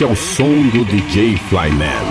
Dance ao som do DJ Flyman.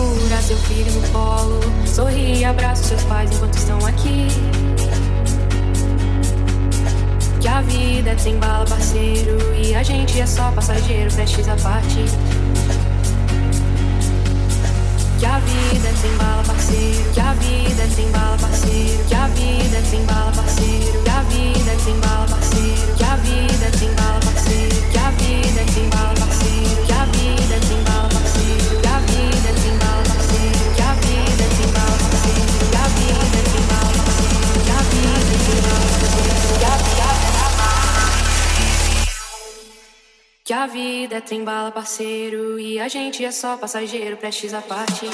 Segura seu filho no colo, sorri e abraça seus pais enquanto estão aqui. Que a vida é sem bala, parceiro, e a gente é só passageiro, prestes a partir. Que a vida é sem bala, parceiro. Que a vida é sem bala, parceiro. Que a vida é sem bala, parceiro. Que a vida é sem bala, parceiro. Que a vida é sem bala, parceiro. Que a vida é sem bala, parceiro. Que a vida é sem bala, Que a vida é trem bala, parceiro, e a gente é só passageiro, prestes a partir.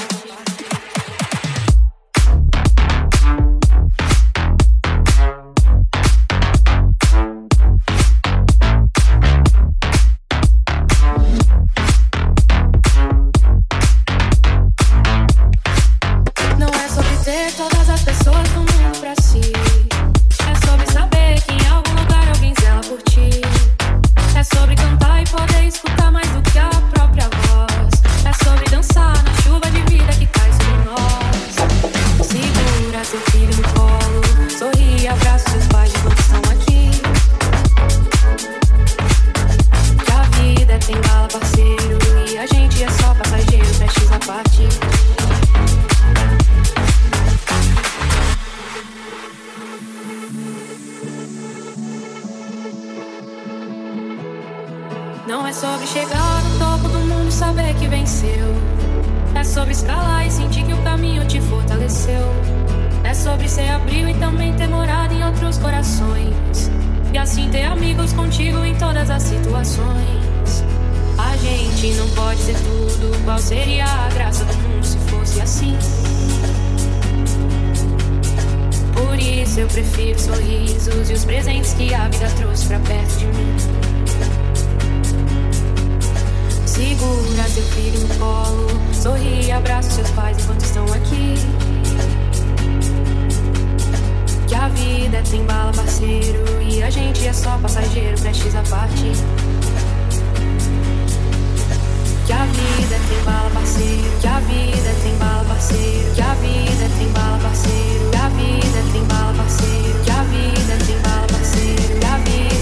amigos contigo em todas as situações. A gente não pode ser tudo. Qual seria a graça do mundo se fosse assim? Por isso eu prefiro sorrisos e os presentes que a vida trouxe pra perto de mim. Segura seu filho no colo, sorri e abraça seus pais enquanto estão aqui a vida tem bala, parceiro. E a gente é só passageiro, prestes a partir. Que a vida tem bala, parceiro. Que a vida tem bala, parceiro. Que a vida tem bala, parceiro. Que a vida tem bala, parceiro. Que a vida tem bala, parceiro. Que a vida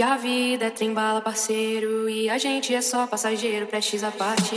Que a vida é trembala, parceiro, e a gente é só passageiro, prestes a parte.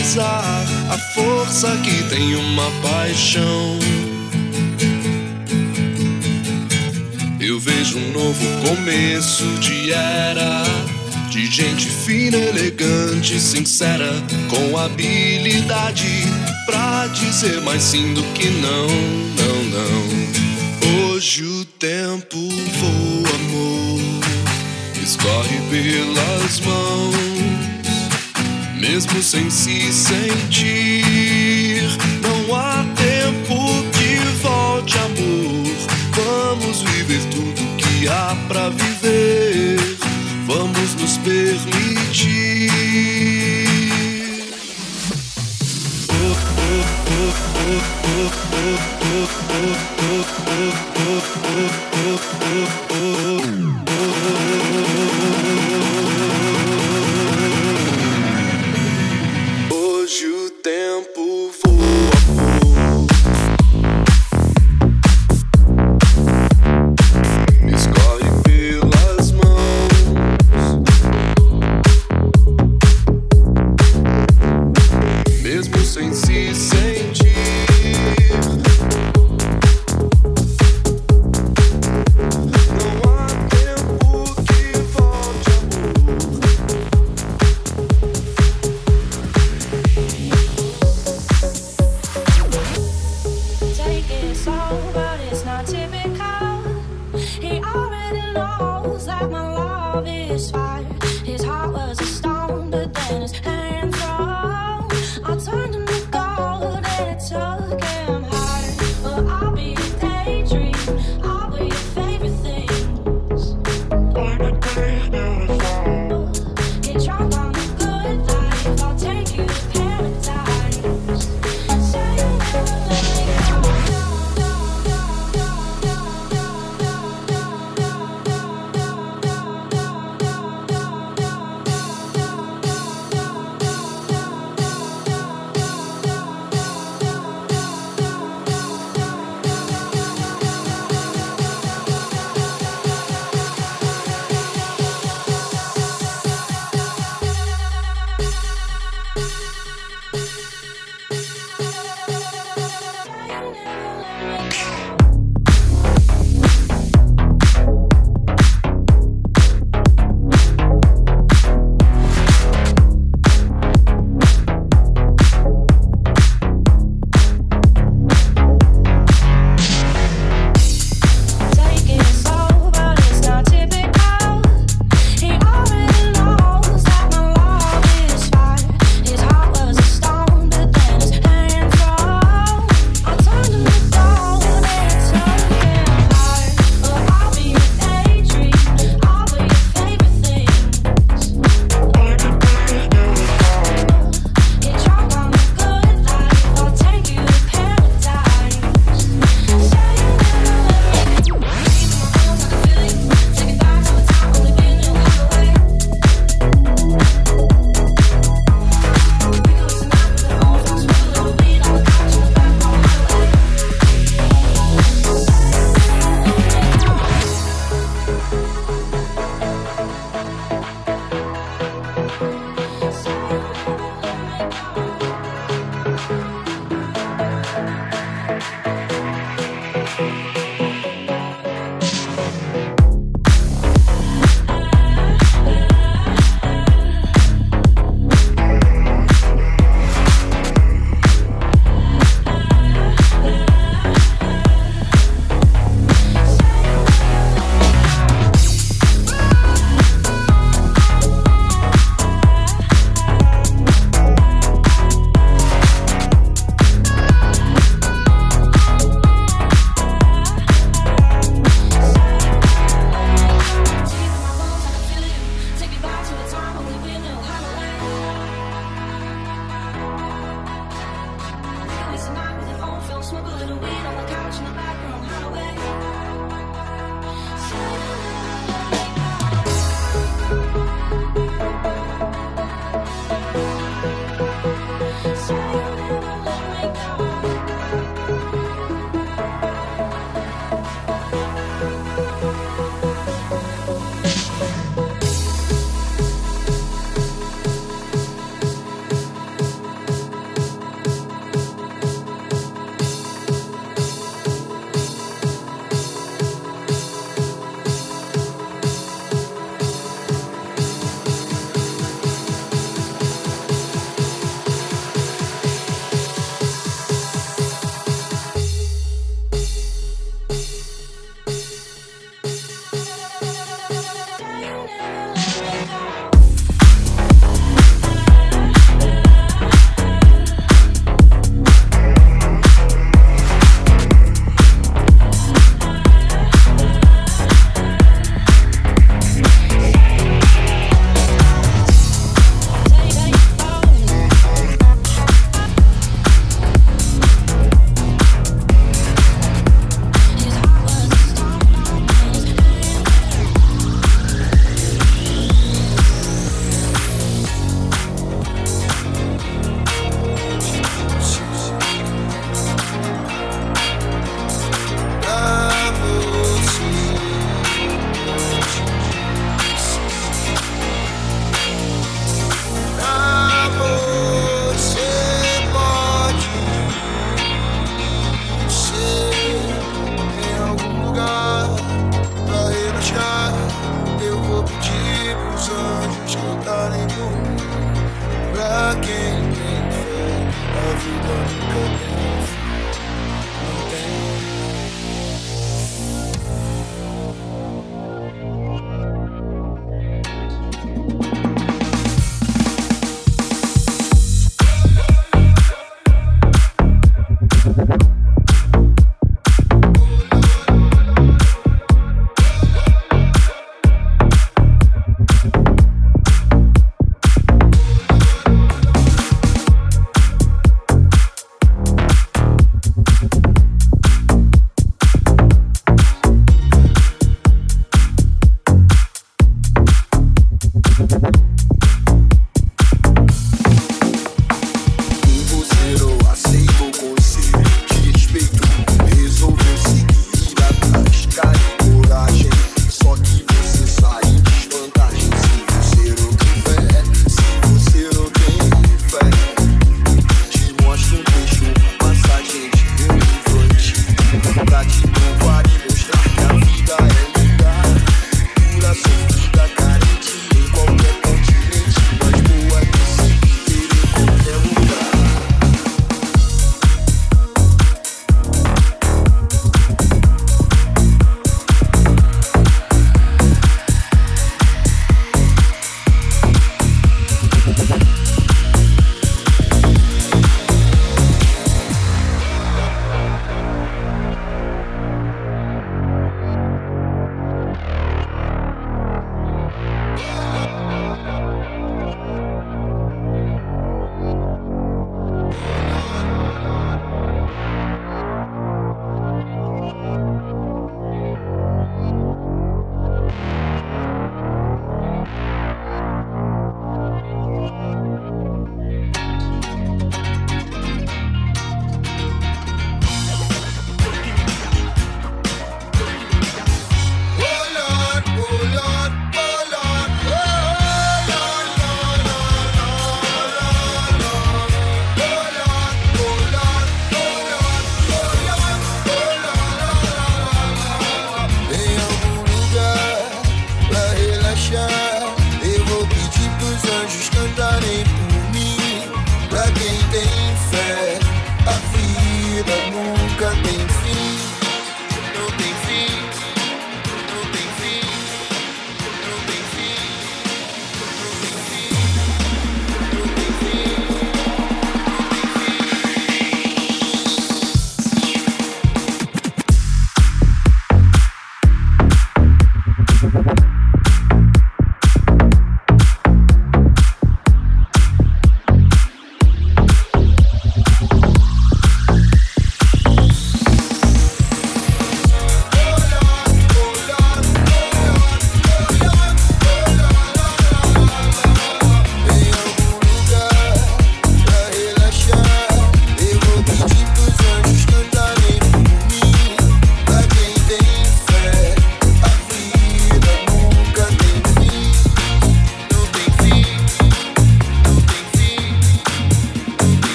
a força que tem uma paixão. Eu vejo um novo começo de era. De gente fina, elegante, sincera, com habilidade pra dizer mais sim do que não, não, não. Hoje o tempo voa, amor, escorre pelas mãos mesmo sem se sentir. Não há tempo que volte, amor. Vamos viver tudo que há pra viver.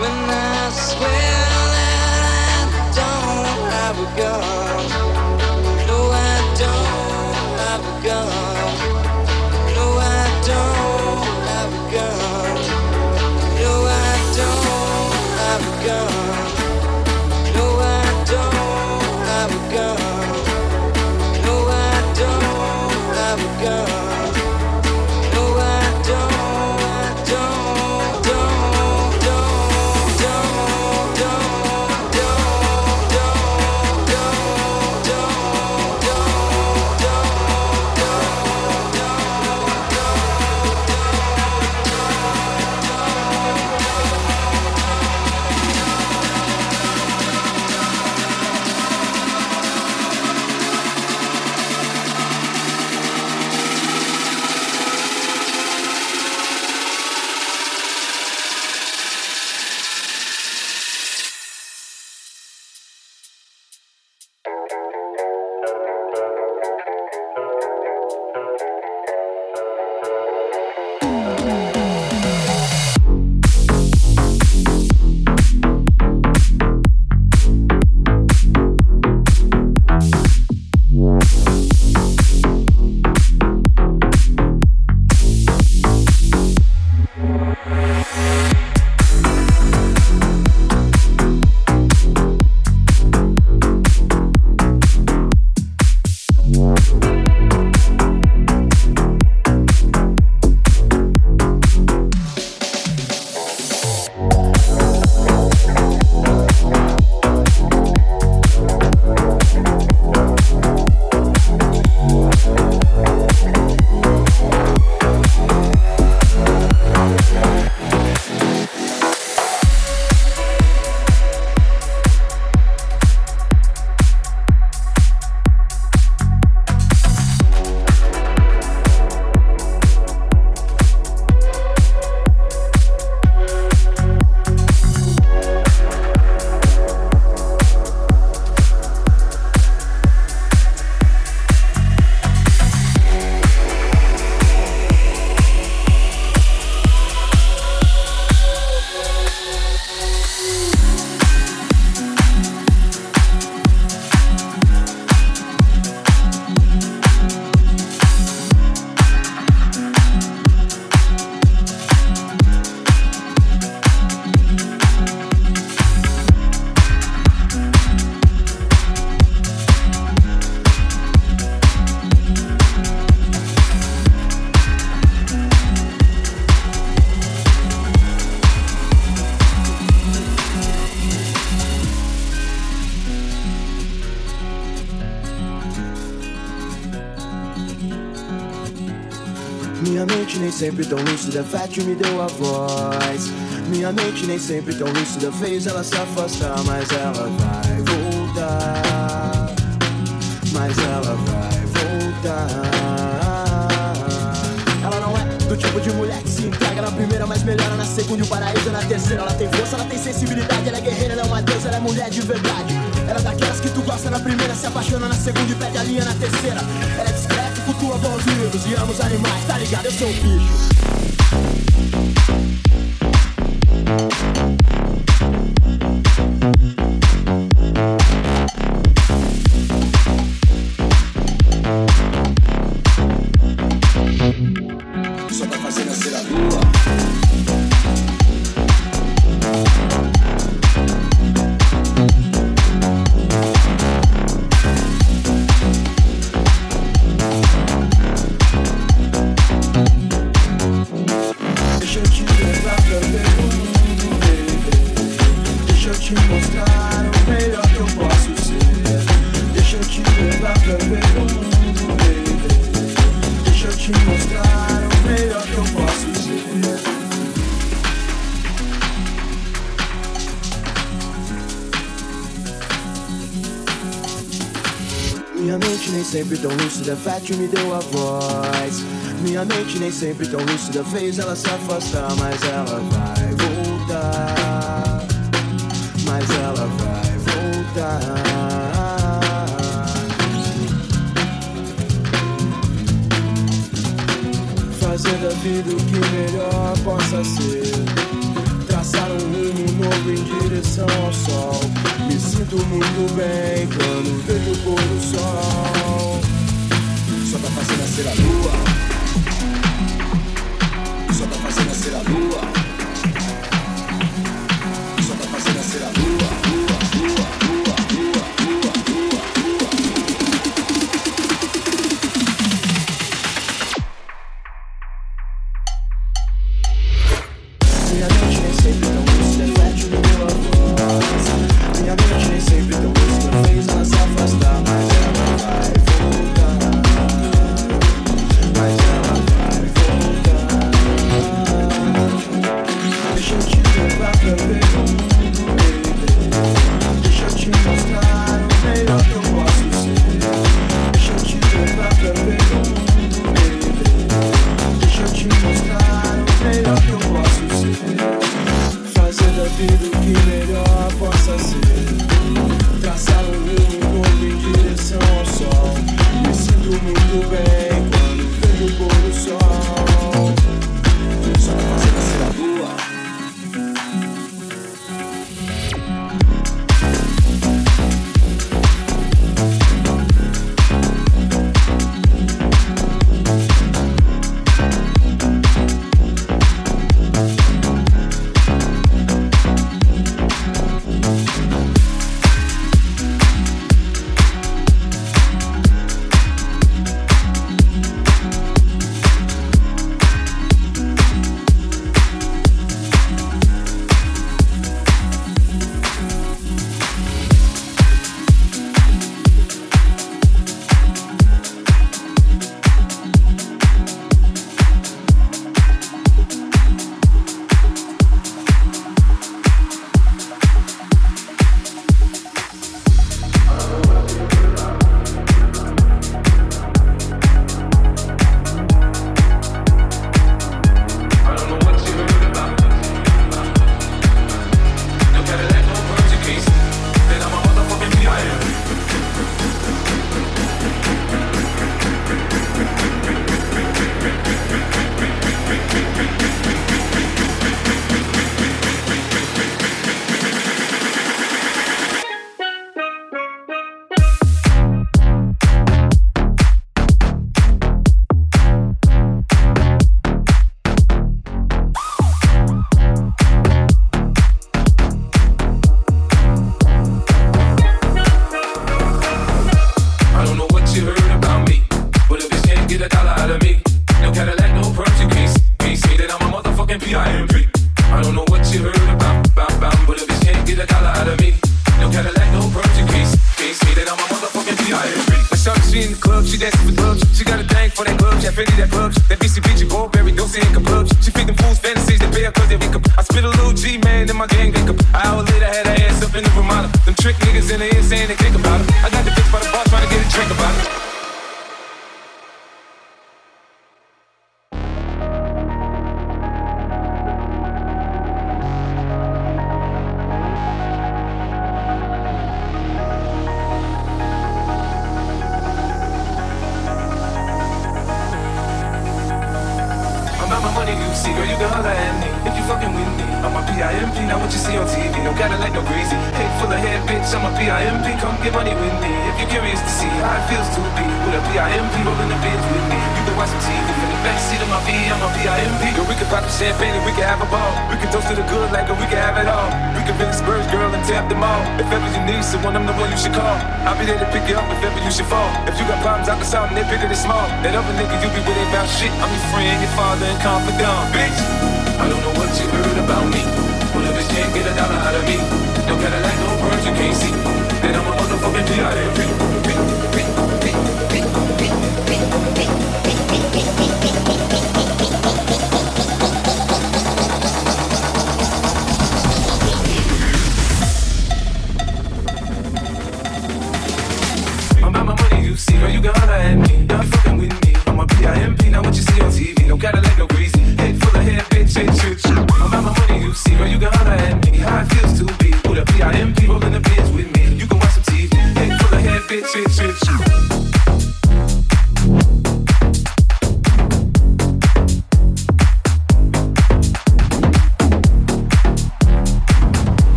When I swear sempre tão lúcida, Fat me deu a voz. Minha mente nem sempre tão lúcida fez ela se afastar, mas ela vai voltar. Mas ela vai voltar. Ela não é do tipo de mulher que se entrega na primeira, mas melhora na segunda e o paraíso na terceira. Ela tem força, ela tem sensibilidade, ela é guerreira, ela é uma deusa, ela é mulher de verdade. Ela é daquelas que tu gosta na primeira, se apaixona na segunda e pede a linha na terceira. Ela é cultua bons e ama os animais, tá ligado? Eu sou o bicho. Fat me deu a voz. Minha mente nem sempre tão lúcida fez ela se afastar, mas ela vai voltar. Mas ela vai voltar. Fazer da vida o que melhor possa ser traçar um rumo novo em direção ao sol. Me sinto muito bem quando vejo o pôr do sol. Nascer a lua. Só tá fazendo nascer a lua.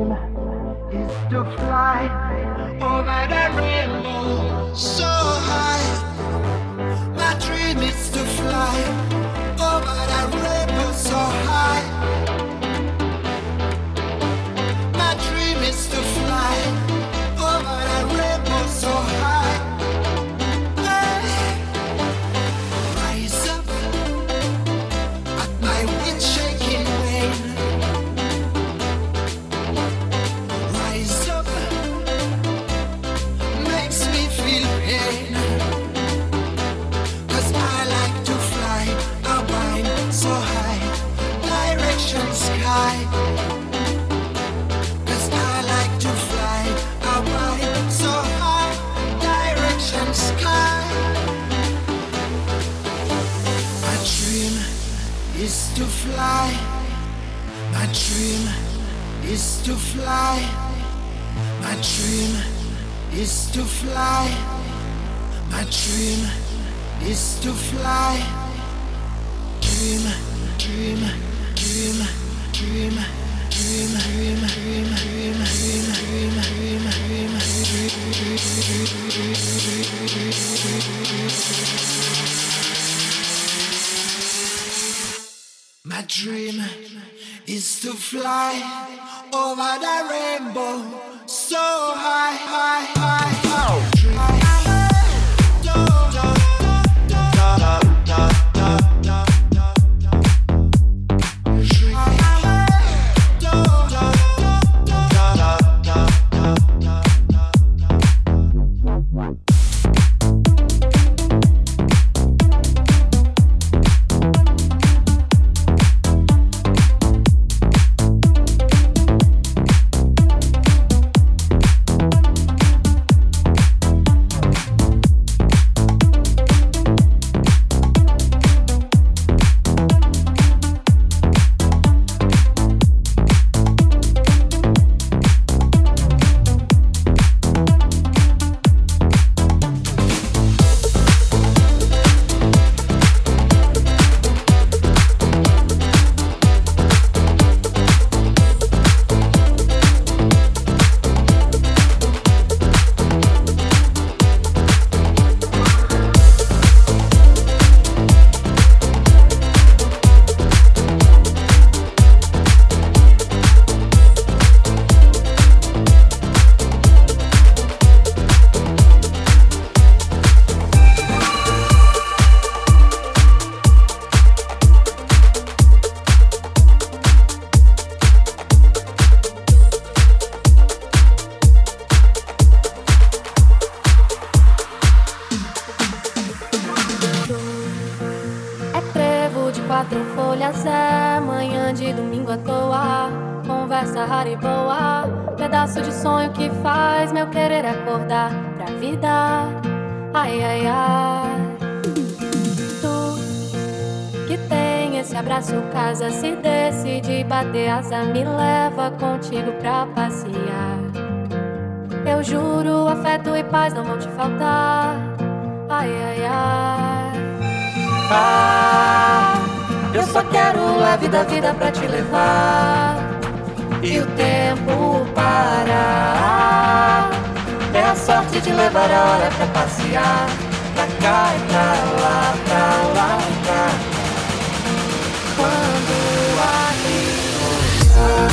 is to fly over the rainbow. So fly. My dream is to fly. My dream is to fly. Dream, dream, dream, dream, dream, dream, dream, dream, dream, dream, dream, My dream is to fly over the rainbow so high, high, high. Só quero leve da vida pra te levar. E o tempo parar. É a sorte de levar a hora pra passear. Pra cá e pra lá, pra lá e pra Quando a passear